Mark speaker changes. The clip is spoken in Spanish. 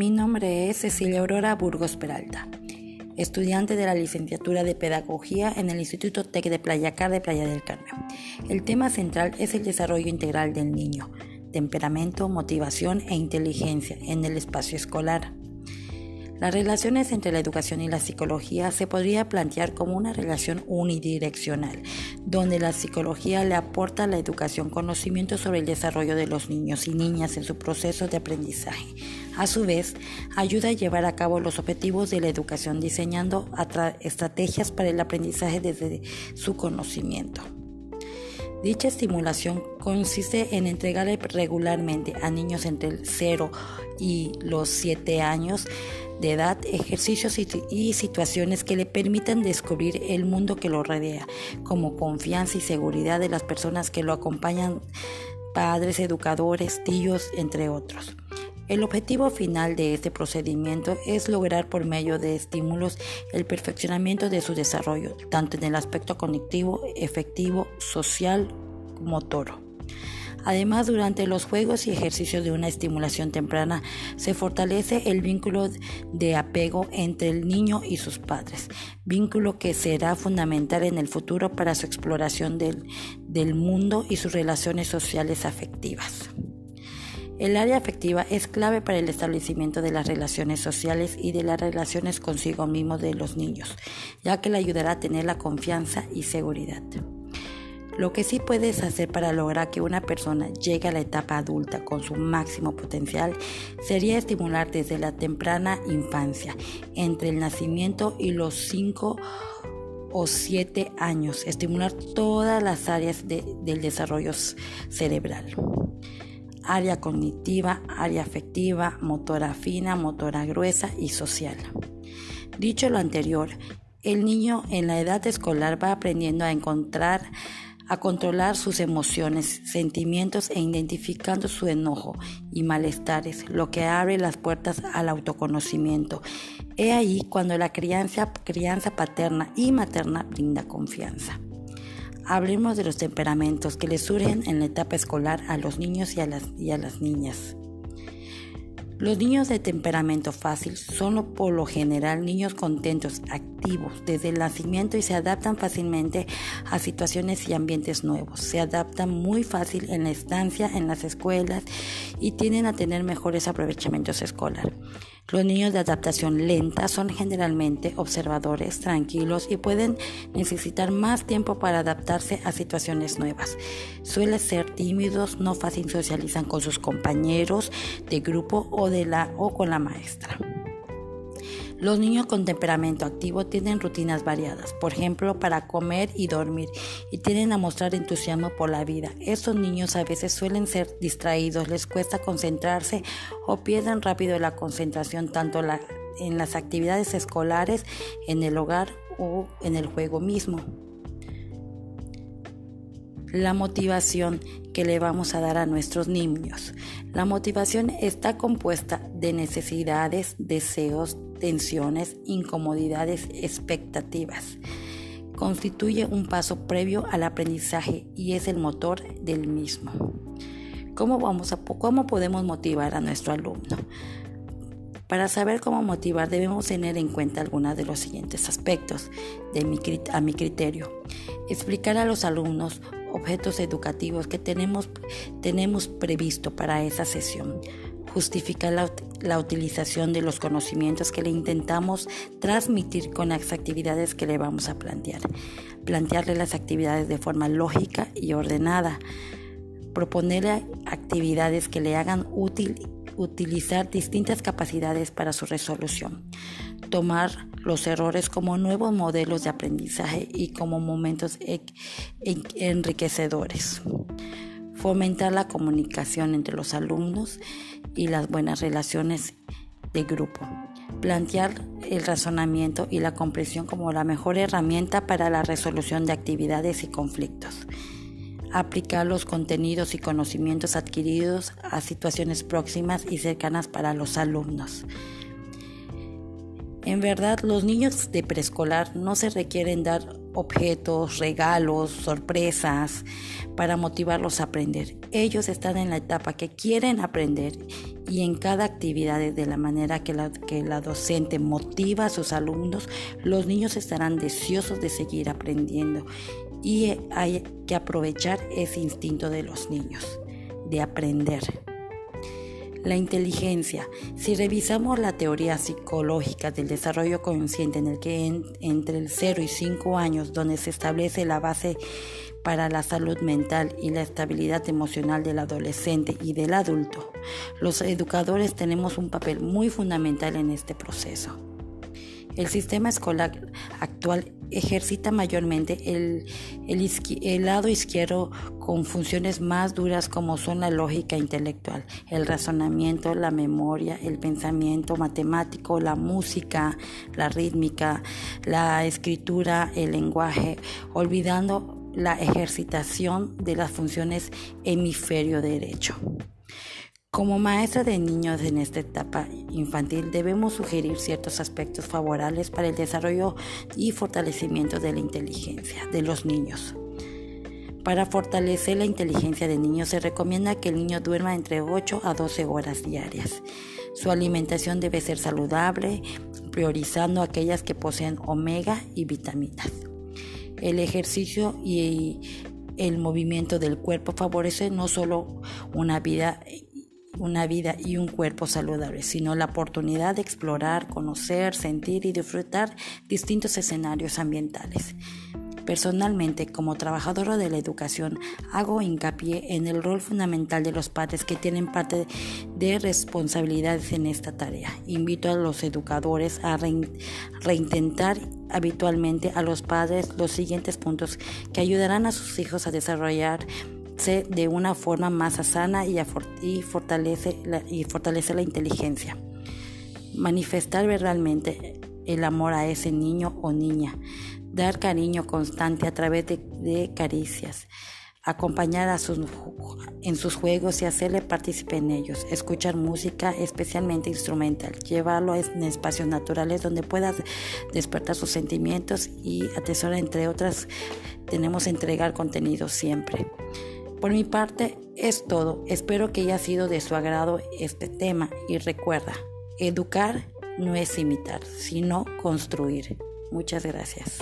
Speaker 1: Mi nombre es Cecilia Aurora Burgos Peralta, estudiante de la licenciatura de Pedagogía en el Instituto TEC de Playa Car de Playa del Carmen. El tema central es el desarrollo integral del niño, temperamento, motivación e inteligencia en el espacio escolar. Las relaciones entre la educación y la psicología se podría plantear como una relación unidireccional, donde la psicología le aporta a la educación conocimiento sobre el desarrollo de los niños y niñas en su proceso de aprendizaje. A su vez, ayuda a llevar a cabo los objetivos de la educación diseñando estrategias para el aprendizaje desde su conocimiento. Dicha estimulación consiste en entregarle regularmente a niños entre el 0 y los 7 años de edad ejercicios y situaciones que le permitan descubrir el mundo que lo rodea, como confianza y seguridad de las personas que lo acompañan, padres, educadores, tíos, entre otros. El objetivo final de este procedimiento es lograr por medio de estímulos el perfeccionamiento de su desarrollo, tanto en el aspecto cognitivo, efectivo, social, motor. Además, durante los juegos y ejercicios de una estimulación temprana se fortalece el vínculo de apego entre el niño y sus padres, vínculo que será fundamental en el futuro para su exploración del, del mundo y sus relaciones sociales afectivas. El área afectiva es clave para el establecimiento de las relaciones sociales y de las relaciones consigo mismo de los niños, ya que le ayudará a tener la confianza y seguridad. Lo que sí puedes hacer para lograr que una persona llegue a la etapa adulta con su máximo potencial sería estimular desde la temprana infancia, entre el nacimiento y los 5 o 7 años, estimular todas las áreas del desarrollo cerebral área cognitiva, área afectiva, motora fina, motora gruesa y social. Dicho lo anterior, el niño en la edad escolar va aprendiendo a encontrar a controlar sus emociones, sentimientos e identificando su enojo y malestares, lo que abre las puertas al autoconocimiento. He ahí cuando la crianza, crianza paterna y materna brinda confianza. Hablemos de los temperamentos que le surgen en la etapa escolar a los niños y a las, y a las niñas. Los niños de temperamento fácil son por lo general niños contentos, activos desde el nacimiento y se adaptan fácilmente a situaciones y ambientes nuevos. Se adaptan muy fácil en la estancia, en las escuelas y tienden a tener mejores aprovechamientos escolares. Los niños de adaptación lenta son generalmente observadores, tranquilos y pueden necesitar más tiempo para adaptarse a situaciones nuevas. Suelen ser tímidos, no fácil socializan con sus compañeros de grupo o, de la, o con la maestra. Los niños con temperamento activo tienen rutinas variadas, por ejemplo, para comer y dormir, y tienden a mostrar entusiasmo por la vida. Estos niños a veces suelen ser distraídos, les cuesta concentrarse o pierden rápido la concentración tanto en las actividades escolares, en el hogar o en el juego mismo. La motivación que le vamos a dar a nuestros niños. La motivación está compuesta de necesidades, deseos, tensiones, incomodidades, expectativas. Constituye un paso previo al aprendizaje y es el motor del mismo. ¿Cómo, vamos a, cómo podemos motivar a nuestro alumno? Para saber cómo motivar debemos tener en cuenta algunos de los siguientes aspectos de mi, a mi criterio. Explicar a los alumnos objetos educativos que tenemos, tenemos previsto para esa sesión justifica la, utilización de los conocimientos que le intentamos transmitir con las actividades que le vamos a plantear. Plantearle las actividades de forma lógica y ordenada. Proponerle actividades que le hagan útil utilizar distintas capacidades para su resolución. Tomar los errores como nuevos modelos de aprendizaje y como momentos enriquecedores. Fomentar la comunicación entre los alumnos y las buenas relaciones de grupo, plantear el razonamiento y la comprensión como la mejor herramienta para la resolución de actividades y conflictos, aplicar los contenidos y conocimientos adquiridos a situaciones próximas y cercanas para los alumnos. En verdad, los niños de preescolar no se requieren dar objetos, regalos, sorpresas, para motivarlos a aprender. Ellos están en la etapa que quieren aprender y en cada actividad de la manera que la, que la docente motiva a sus alumnos, los niños estarán deseosos de seguir aprendiendo y hay que aprovechar ese instinto de los niños, de aprender. La inteligencia. Si revisamos la teoría psicológica del desarrollo consciente en el que entre el 0 y 5 años, donde se establece la base para la salud mental y la estabilidad emocional del adolescente y del adulto, los educadores tenemos un papel muy fundamental en este proceso. El sistema escolar actual ejercita mayormente el, el, lado izquierdo con funciones más duras como son la lógica intelectual, el razonamiento, la memoria, el pensamiento matemático, la música, la rítmica, la escritura, el lenguaje, olvidando la ejercitación de las funciones hemisferio derecho. Como maestra de niños en esta etapa infantil debemos sugerir ciertos aspectos favorables para el desarrollo y fortalecimiento de la inteligencia de los niños. Para fortalecer la inteligencia de niños se recomienda que el niño duerma entre 8 a 12 horas diarias. Su alimentación debe ser saludable, priorizando aquellas que poseen omega y vitaminas. El ejercicio y el movimiento del cuerpo favorece no solo una vida una vida y un cuerpo saludable, sino la oportunidad de explorar, conocer, sentir y disfrutar distintos escenarios ambientales. Personalmente, como trabajadora de la educación, hago hincapié en el rol fundamental de los padres que tienen parte de responsabilidades en esta tarea. Invito a los educadores a reintentar habitualmente a los padres los siguientes puntos que ayudarán a sus hijos a desarrollar de una forma más sana y, y, fortalece la, y fortalece la inteligencia. Manifestar verbalmente el amor a ese niño o niña. Dar cariño constante a través de, caricias. Acompañar a sus, en sus juegos y hacerle participar en ellos. Escuchar música, especialmente instrumental. Llevarlo a espacios naturales donde pueda despertar sus sentimientos y atesorar, entre otras, tenemos entregar contenido siempre. Por mi parte es todo. Espero que haya sido de su agrado este tema y recuerda, educar no es imitar, sino construir. Muchas gracias.